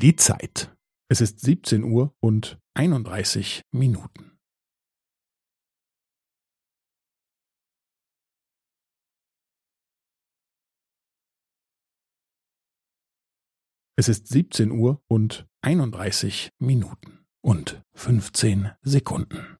Die Zeit. Es ist 17 Uhr und 31 Minuten. Es ist 17 Uhr und 31 Minuten und 15 Sekunden.